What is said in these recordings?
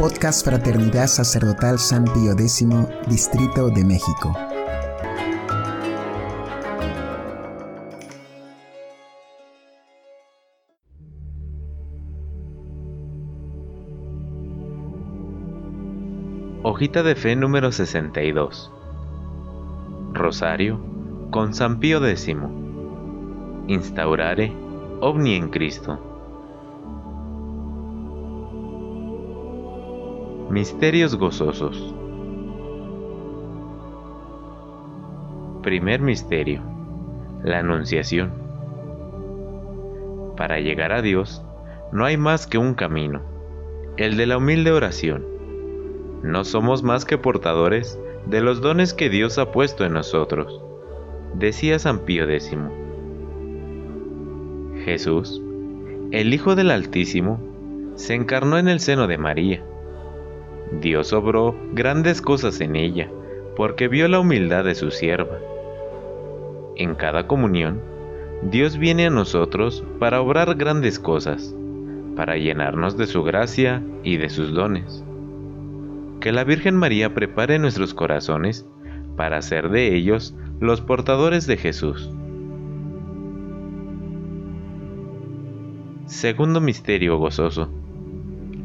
Podcast Fraternidad Sacerdotal San Pío X, Distrito de México. Hojita de Fe número 62. Rosario con San Pío X. Instaurare ovni en Cristo. Misterios gozosos. Primer misterio. La Anunciación. Para llegar a Dios, no hay más que un camino, el de la humilde oración. No somos más que portadores de los dones que Dios ha puesto en nosotros, decía San Pío X. Jesús, el Hijo del Altísimo, se encarnó en el seno de María Dios obró grandes cosas en ella, porque vio la humildad de su sierva. En cada comunión, Dios viene a nosotros para obrar grandes cosas, para llenarnos de su gracia y de sus dones. Que la Virgen María prepare nuestros corazones para hacer de ellos los portadores de Jesús. Segundo misterio gozoso.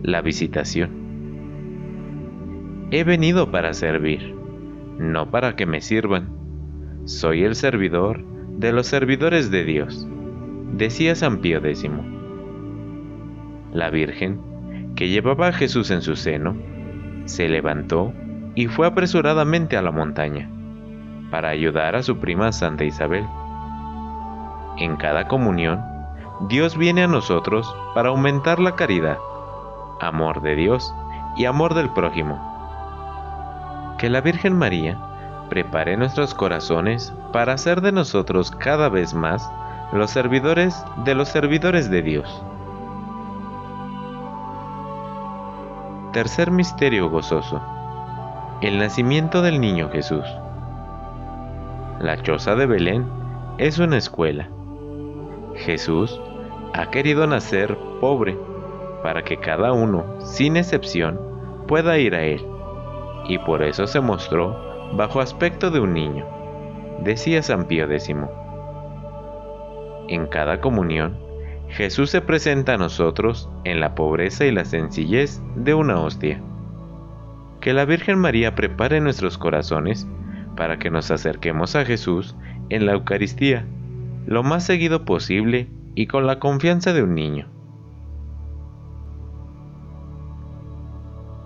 La visitación. He venido para servir, no para que me sirvan. Soy el servidor de los servidores de Dios, decía San Pío X. La Virgen, que llevaba a Jesús en su seno, se levantó y fue apresuradamente a la montaña para ayudar a su prima Santa Isabel. En cada comunión, Dios viene a nosotros para aumentar la caridad, amor de Dios y amor del prójimo que la Virgen María prepare nuestros corazones para hacer de nosotros cada vez más los servidores de los servidores de Dios. Tercer misterio gozoso. El nacimiento del niño Jesús. La choza de Belén es una escuela. Jesús ha querido nacer pobre para que cada uno, sin excepción, pueda ir a Él y por eso se mostró bajo aspecto de un niño, decía San Pío X. En cada comunión, Jesús se presenta a nosotros en la pobreza y la sencillez de una hostia. Que la Virgen María prepare nuestros corazones para que nos acerquemos a Jesús en la Eucaristía lo más seguido posible y con la confianza de un niño.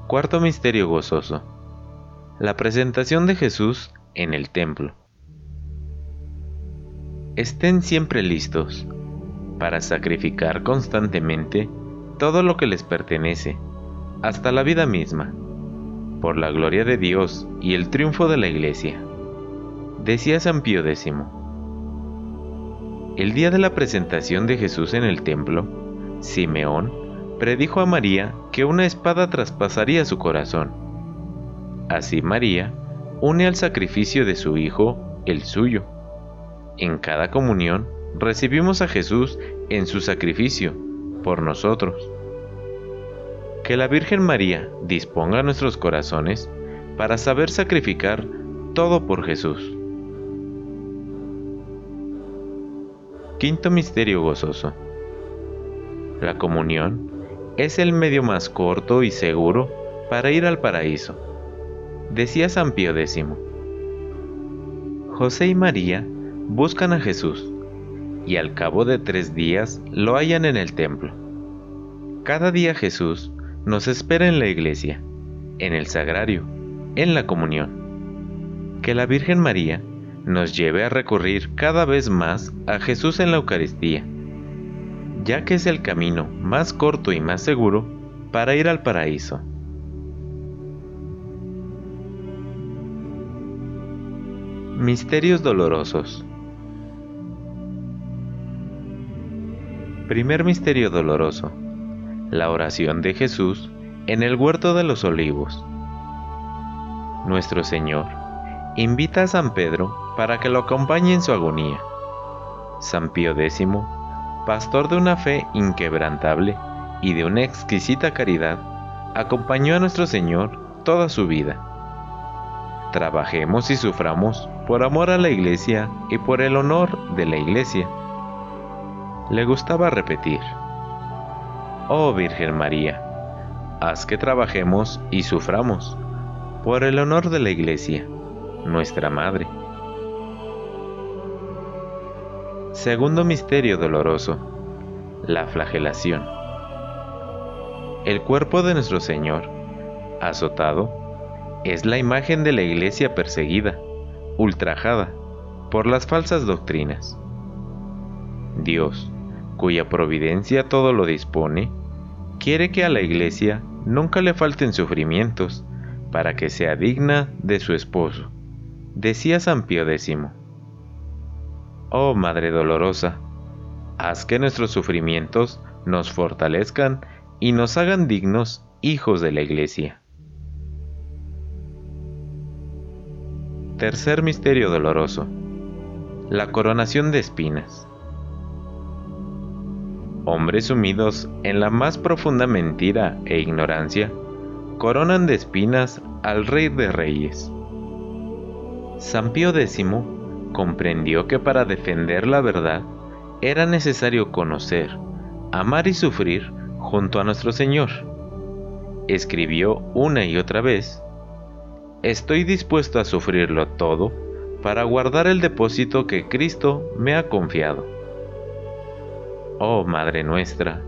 Cuarto Misterio Gozoso la presentación de Jesús en el templo. Estén siempre listos para sacrificar constantemente todo lo que les pertenece, hasta la vida misma, por la gloria de Dios y el triunfo de la Iglesia. Decía San Pío X. El día de la presentación de Jesús en el templo, Simeón predijo a María que una espada traspasaría su corazón Así María une al sacrificio de su Hijo el suyo. En cada comunión recibimos a Jesús en su sacrificio por nosotros. Que la Virgen María disponga nuestros corazones para saber sacrificar todo por Jesús. Quinto Misterio Gozoso. La comunión es el medio más corto y seguro para ir al paraíso decía San Pío X. José y María buscan a Jesús y al cabo de tres días lo hallan en el templo. Cada día Jesús nos espera en la iglesia, en el sagrario, en la comunión. Que la Virgen María nos lleve a recurrir cada vez más a Jesús en la Eucaristía, ya que es el camino más corto y más seguro para ir al paraíso. Misterios dolorosos. Primer misterio doloroso. La oración de Jesús en el huerto de los olivos. Nuestro Señor invita a San Pedro para que lo acompañe en su agonía. San Pío X, pastor de una fe inquebrantable y de una exquisita caridad, acompañó a nuestro Señor toda su vida. Trabajemos y suframos por amor a la iglesia y por el honor de la iglesia. Le gustaba repetir, Oh Virgen María, haz que trabajemos y suframos por el honor de la iglesia, nuestra Madre. Segundo misterio doloroso, la flagelación. El cuerpo de nuestro Señor, azotado, es la imagen de la iglesia perseguida, ultrajada por las falsas doctrinas. Dios, cuya providencia todo lo dispone, quiere que a la iglesia nunca le falten sufrimientos para que sea digna de su esposo, decía San Pío X. Oh Madre Dolorosa, haz que nuestros sufrimientos nos fortalezcan y nos hagan dignos hijos de la Iglesia. Tercer misterio doloroso. La coronación de espinas. Hombres sumidos en la más profunda mentira e ignorancia, coronan de espinas al Rey de Reyes. San Pío X comprendió que para defender la verdad era necesario conocer, amar y sufrir junto a nuestro Señor. Escribió una y otra vez, Estoy dispuesto a sufrirlo todo para guardar el depósito que Cristo me ha confiado. Oh Madre nuestra,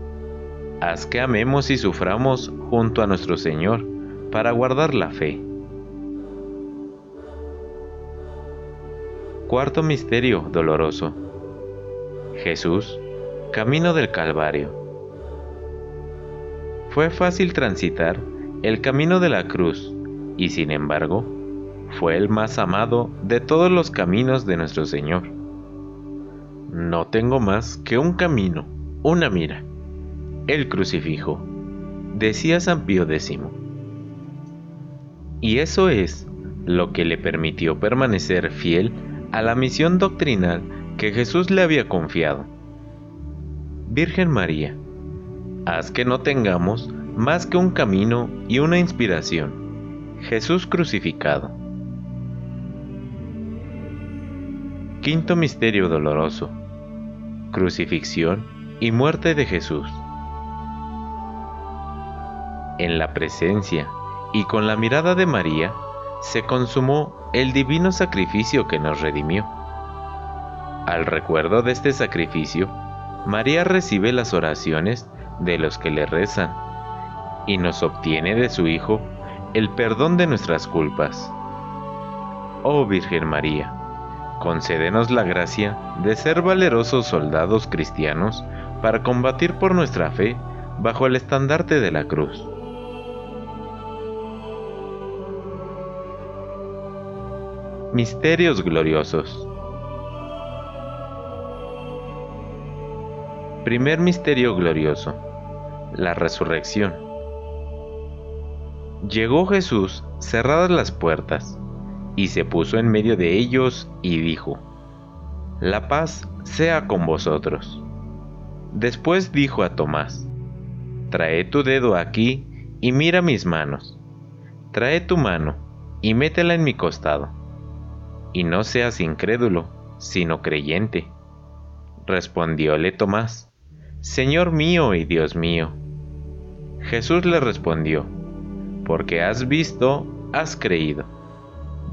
haz que amemos y suframos junto a nuestro Señor para guardar la fe. Cuarto misterio doloroso. Jesús, camino del Calvario. Fue fácil transitar el camino de la cruz y sin embargo, fue el más amado de todos los caminos de nuestro Señor. No tengo más que un camino, una mira, el crucifijo, decía San Pío X. Y eso es lo que le permitió permanecer fiel a la misión doctrinal que Jesús le había confiado. Virgen María, haz que no tengamos más que un camino y una inspiración Jesús crucificado. Quinto misterio doloroso. Crucifixión y muerte de Jesús. En la presencia y con la mirada de María se consumó el divino sacrificio que nos redimió. Al recuerdo de este sacrificio, María recibe las oraciones de los que le rezan y nos obtiene de su Hijo el perdón de nuestras culpas. Oh Virgen María, concédenos la gracia de ser valerosos soldados cristianos para combatir por nuestra fe bajo el estandarte de la cruz. Misterios gloriosos. Primer misterio glorioso. La resurrección. Llegó Jesús cerradas las puertas, y se puso en medio de ellos y dijo, La paz sea con vosotros. Después dijo a Tomás, Trae tu dedo aquí y mira mis manos. Trae tu mano y métela en mi costado. Y no seas incrédulo, sino creyente. Respondióle Tomás, Señor mío y Dios mío. Jesús le respondió, porque has visto, has creído.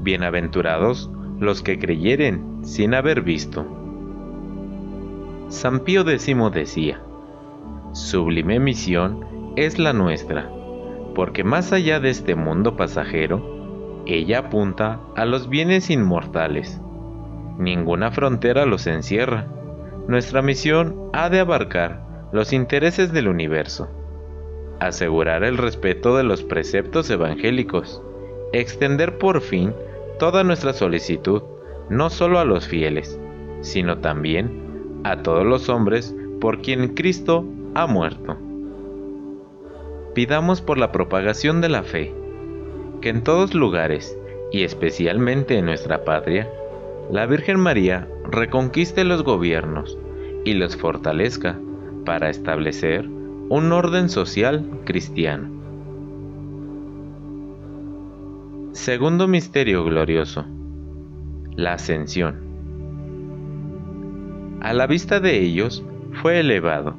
Bienaventurados los que creyeren sin haber visto. San Pío X decía, Sublime misión es la nuestra, porque más allá de este mundo pasajero, ella apunta a los bienes inmortales. Ninguna frontera los encierra. Nuestra misión ha de abarcar los intereses del universo asegurar el respeto de los preceptos evangélicos, extender por fin toda nuestra solicitud no solo a los fieles, sino también a todos los hombres por quien Cristo ha muerto. Pidamos por la propagación de la fe, que en todos lugares, y especialmente en nuestra patria, la Virgen María reconquiste los gobiernos y los fortalezca para establecer un orden social cristiano. Segundo misterio glorioso. La ascensión. A la vista de ellos fue elevado,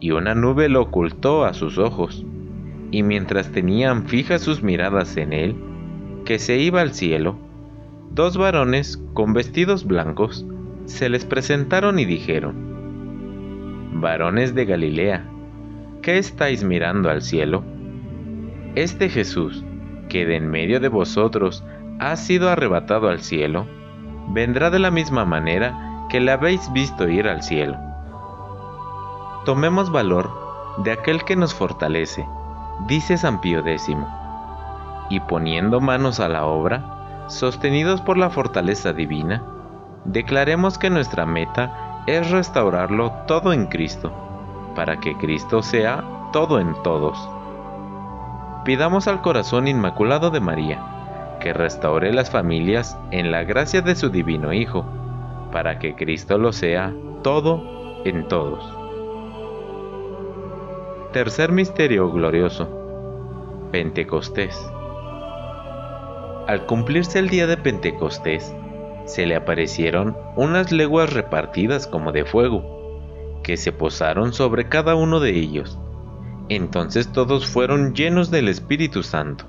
y una nube lo ocultó a sus ojos, y mientras tenían fijas sus miradas en él, que se iba al cielo, dos varones con vestidos blancos se les presentaron y dijeron, Varones de Galilea, ¿qué estáis mirando al cielo? Este Jesús, que de en medio de vosotros ha sido arrebatado al cielo, vendrá de la misma manera que le habéis visto ir al cielo. Tomemos valor de aquel que nos fortalece, dice San Pío X, y poniendo manos a la obra, sostenidos por la fortaleza divina, declaremos que nuestra meta es restaurarlo todo en Cristo, para que Cristo sea todo en todos pidamos al corazón inmaculado de María, que restaure las familias en la gracia de su divino Hijo, para que Cristo lo sea todo en todos. Tercer misterio glorioso. Pentecostés. Al cumplirse el día de Pentecostés, se le aparecieron unas leguas repartidas como de fuego, que se posaron sobre cada uno de ellos entonces todos fueron llenos del Espíritu Santo.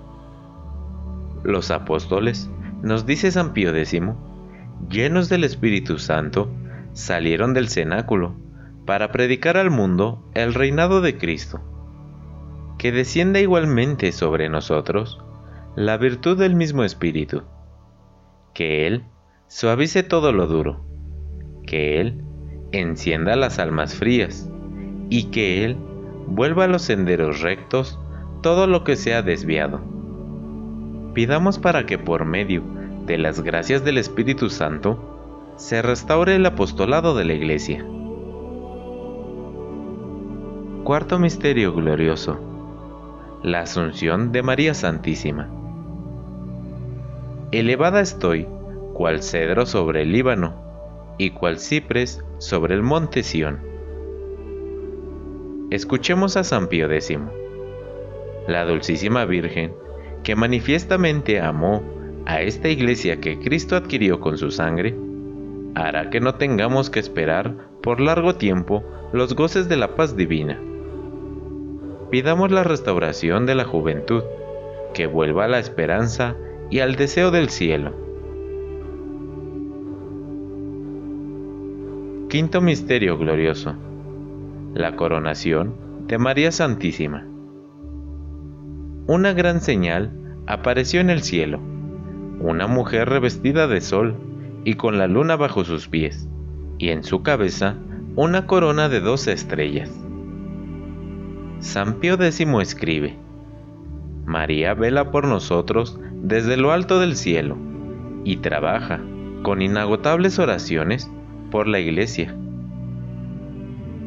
Los apóstoles, nos dice San Pío X, llenos del Espíritu Santo, salieron del cenáculo para predicar al mundo el reinado de Cristo. Que descienda igualmente sobre nosotros la virtud del mismo Espíritu. Que Él suavice todo lo duro. Que Él encienda las almas frías. Y que Él vuelva a los senderos rectos todo lo que se ha desviado. Pidamos para que por medio de las gracias del Espíritu Santo se restaure el apostolado de la Iglesia. Cuarto Misterio Glorioso. La Asunción de María Santísima. Elevada estoy, cual cedro sobre el Líbano, y cual cipres sobre el monte Sión Escuchemos a San Pío X, la Dulcísima Virgen, que manifiestamente amó a esta iglesia que Cristo adquirió con su sangre, hará que no tengamos que esperar por largo tiempo los goces de la paz divina. Pidamos la restauración de la juventud, que vuelva a la esperanza y al deseo del cielo. Quinto Misterio Glorioso la coronación de María Santísima. Una gran señal apareció en el cielo, una mujer revestida de sol y con la luna bajo sus pies, y en su cabeza una corona de doce estrellas. San Pío X escribe, María vela por nosotros desde lo alto del cielo y trabaja con inagotables oraciones por la Iglesia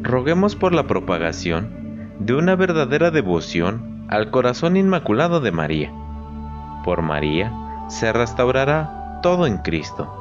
roguemos por la propagación de una verdadera devoción al corazón inmaculado de María. Por María se restaurará todo en Cristo.